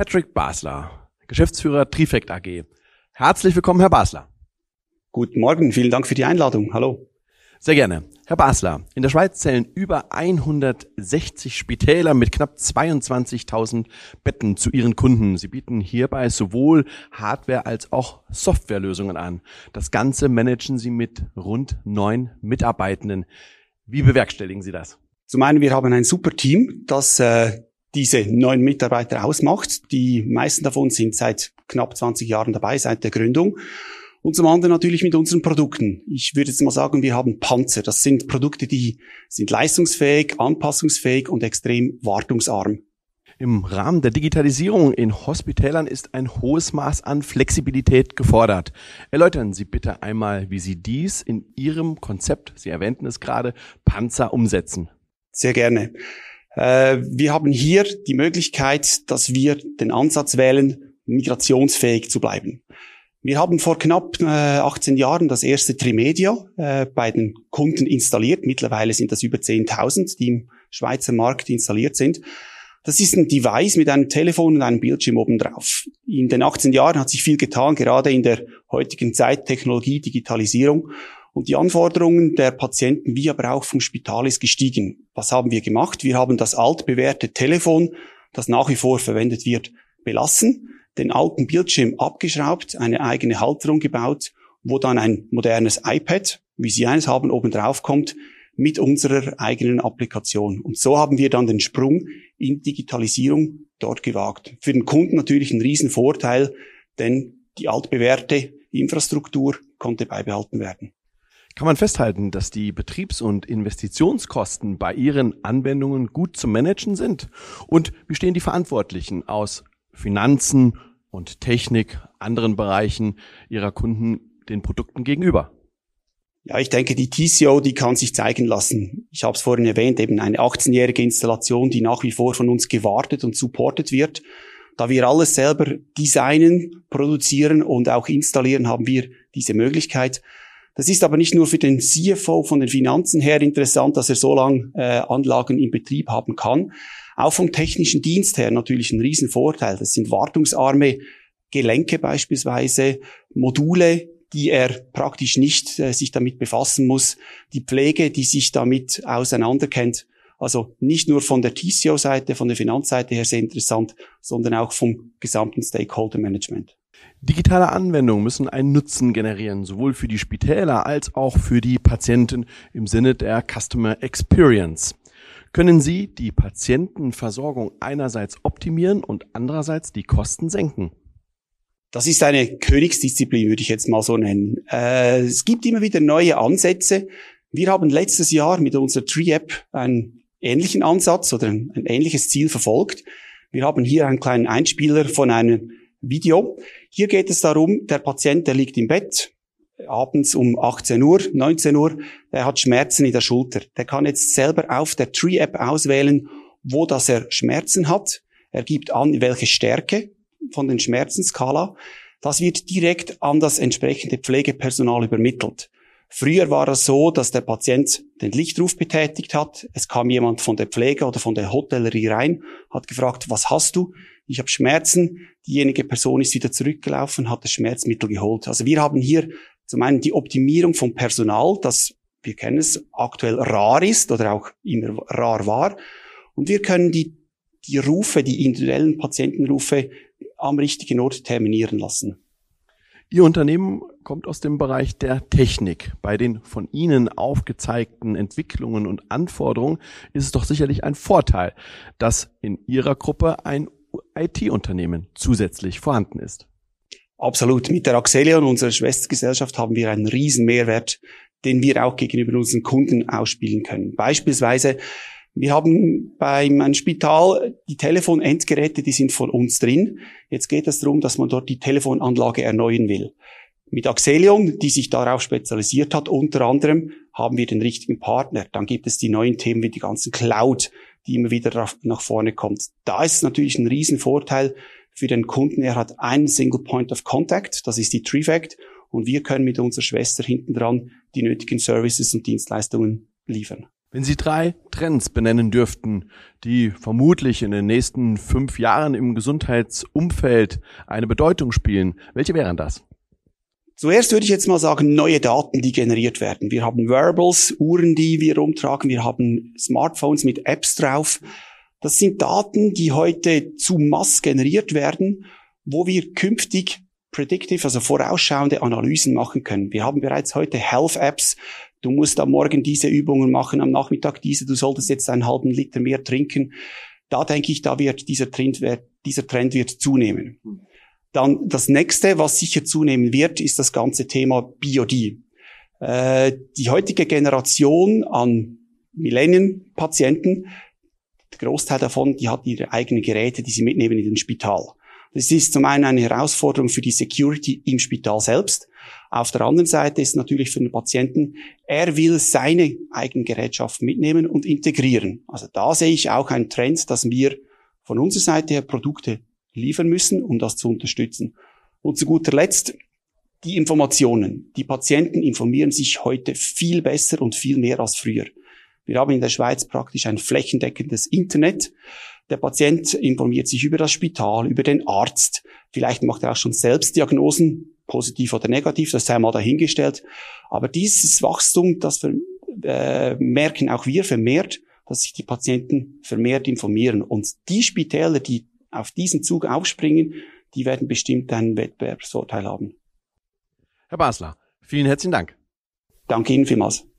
Patrick Basler, Geschäftsführer Trifect AG. Herzlich willkommen, Herr Basler. Guten Morgen, vielen Dank für die Einladung. Hallo. Sehr gerne. Herr Basler, in der Schweiz zählen über 160 Spitäler mit knapp 22.000 Betten zu ihren Kunden. Sie bieten hierbei sowohl Hardware als auch Softwarelösungen an. Das Ganze managen Sie mit rund neun Mitarbeitenden. Wie bewerkstelligen Sie das? Zum einen, wir haben ein super Team, das äh, diese neun Mitarbeiter ausmacht. Die meisten davon sind seit knapp 20 Jahren dabei, seit der Gründung. Und zum anderen natürlich mit unseren Produkten. Ich würde jetzt mal sagen, wir haben Panzer. Das sind Produkte, die sind leistungsfähig, anpassungsfähig und extrem wartungsarm. Im Rahmen der Digitalisierung in Hospitälern ist ein hohes Maß an Flexibilität gefordert. Erläutern Sie bitte einmal, wie Sie dies in Ihrem Konzept, Sie erwähnten es gerade, Panzer umsetzen. Sehr gerne. Äh, wir haben hier die Möglichkeit, dass wir den Ansatz wählen, migrationsfähig zu bleiben. Wir haben vor knapp äh, 18 Jahren das erste Trimedia äh, bei den Kunden installiert. Mittlerweile sind das über 10.000, die im Schweizer Markt installiert sind. Das ist ein Device mit einem Telefon und einem Bildschirm oben drauf. In den 18 Jahren hat sich viel getan, gerade in der heutigen Zeit Technologie, Digitalisierung. Und die Anforderungen der Patienten wie aber auch vom Spital ist gestiegen. Was haben wir gemacht? Wir haben das altbewährte Telefon, das nach wie vor verwendet wird, belassen den alten Bildschirm abgeschraubt, eine eigene Halterung gebaut, wo dann ein modernes iPad, wie Sie eines haben, oben drauf kommt, mit unserer eigenen Applikation. Und so haben wir dann den Sprung in Digitalisierung dort gewagt. Für den Kunden natürlich ein Riesenvorteil, denn die altbewährte Infrastruktur konnte beibehalten werden. Kann man festhalten, dass die Betriebs- und Investitionskosten bei Ihren Anwendungen gut zu managen sind? Und wie stehen die Verantwortlichen aus Finanzen und Technik, anderen Bereichen ihrer Kunden den Produkten gegenüber? Ja, ich denke, die TCO, die kann sich zeigen lassen. Ich habe es vorhin erwähnt, eben eine 18-jährige Installation, die nach wie vor von uns gewartet und supportet wird. Da wir alles selber designen, produzieren und auch installieren, haben wir diese Möglichkeit. Das ist aber nicht nur für den CFO von den Finanzen her interessant, dass er so lange äh, Anlagen in Betrieb haben kann. Auch vom technischen Dienst her natürlich ein Riesenvorteil. Das sind wartungsarme Gelenke beispielsweise, Module, die er praktisch nicht äh, sich damit befassen muss, die Pflege, die sich damit auseinanderkennt. Also nicht nur von der TCO-Seite, von der Finanzseite her sehr interessant, sondern auch vom gesamten Stakeholder-Management. Digitale Anwendungen müssen einen Nutzen generieren, sowohl für die Spitäler als auch für die Patienten im Sinne der Customer Experience können Sie die Patientenversorgung einerseits optimieren und andererseits die Kosten senken. Das ist eine Königsdisziplin, würde ich jetzt mal so nennen. Äh, es gibt immer wieder neue Ansätze. Wir haben letztes Jahr mit unserer Tree-App einen ähnlichen Ansatz oder ein, ein ähnliches Ziel verfolgt. Wir haben hier einen kleinen Einspieler von einem Video. Hier geht es darum, der Patient, der liegt im Bett, abends um 18 Uhr, 19 Uhr, der hat Schmerzen in der Schulter. Der kann jetzt selber auf der Tree-App auswählen, wo das er Schmerzen hat. Er gibt an, welche Stärke von den Schmerzenskala. Das wird direkt an das entsprechende Pflegepersonal übermittelt. Früher war es so, dass der Patient den Lichtruf betätigt hat. Es kam jemand von der Pflege oder von der Hotellerie rein, hat gefragt, was hast du? Ich habe Schmerzen. Diejenige Person ist wieder zurückgelaufen, hat das Schmerzmittel geholt. Also wir haben hier zum einen die Optimierung vom Personal, das, wir kennen es, aktuell rar ist oder auch immer rar war. Und wir können die, die Rufe, die individuellen Patientenrufe am richtigen Ort terminieren lassen. Ihr Unternehmen kommt aus dem Bereich der Technik. Bei den von Ihnen aufgezeigten Entwicklungen und Anforderungen ist es doch sicherlich ein Vorteil, dass in Ihrer Gruppe ein IT-Unternehmen zusätzlich vorhanden ist. Absolut. Mit der Axelion, unserer Schwestergesellschaft, haben wir einen riesen Mehrwert, den wir auch gegenüber unseren Kunden ausspielen können. Beispielsweise, wir haben beim einem Spital die Telefonendgeräte, die sind von uns drin. Jetzt geht es darum, dass man dort die Telefonanlage erneuern will. Mit Axelion, die sich darauf spezialisiert hat, unter anderem haben wir den richtigen Partner. Dann gibt es die neuen Themen wie die ganzen Cloud, die immer wieder nach vorne kommt. Da ist natürlich ein Riesenvorteil, für den Kunden. Er hat einen Single Point of Contact, das ist die Trifact, und wir können mit unserer Schwester hinten dran die nötigen Services und Dienstleistungen liefern. Wenn Sie drei Trends benennen dürften, die vermutlich in den nächsten fünf Jahren im Gesundheitsumfeld eine Bedeutung spielen, welche wären das? Zuerst würde ich jetzt mal sagen, neue Daten, die generiert werden. Wir haben Wearables, Uhren, die wir rumtragen, wir haben Smartphones mit Apps drauf. Das sind Daten, die heute zu Mass generiert werden, wo wir künftig predictive, also vorausschauende Analysen machen können. Wir haben bereits heute Health Apps. Du musst am Morgen diese Übungen machen, am Nachmittag diese. Du solltest jetzt einen halben Liter mehr trinken. Da denke ich, da wird dieser Trend, dieser Trend wird zunehmen. Dann das nächste, was sicher zunehmen wird, ist das ganze Thema BioD. Äh, die heutige Generation an Millennium-Patienten, der Großteil davon, die hat ihre eigenen Geräte, die sie mitnehmen in den Spital. Das ist zum einen eine Herausforderung für die Security im Spital selbst. Auf der anderen Seite ist natürlich für den Patienten, er will seine eigenen Gerätschaften mitnehmen und integrieren. Also da sehe ich auch einen Trend, dass wir von unserer Seite her Produkte liefern müssen, um das zu unterstützen. Und zu guter Letzt die Informationen. Die Patienten informieren sich heute viel besser und viel mehr als früher. Wir haben in der Schweiz praktisch ein flächendeckendes Internet. Der Patient informiert sich über das Spital, über den Arzt. Vielleicht macht er auch schon selbst Diagnosen, positiv oder negativ, das sei mal dahingestellt. Aber dieses Wachstum, das äh, merken auch wir vermehrt, dass sich die Patienten vermehrt informieren. Und die Spitäler, die auf diesen Zug aufspringen, die werden bestimmt einen Wettbewerbsvorteil haben. Herr Basler, vielen herzlichen Dank. Danke Ihnen vielmals.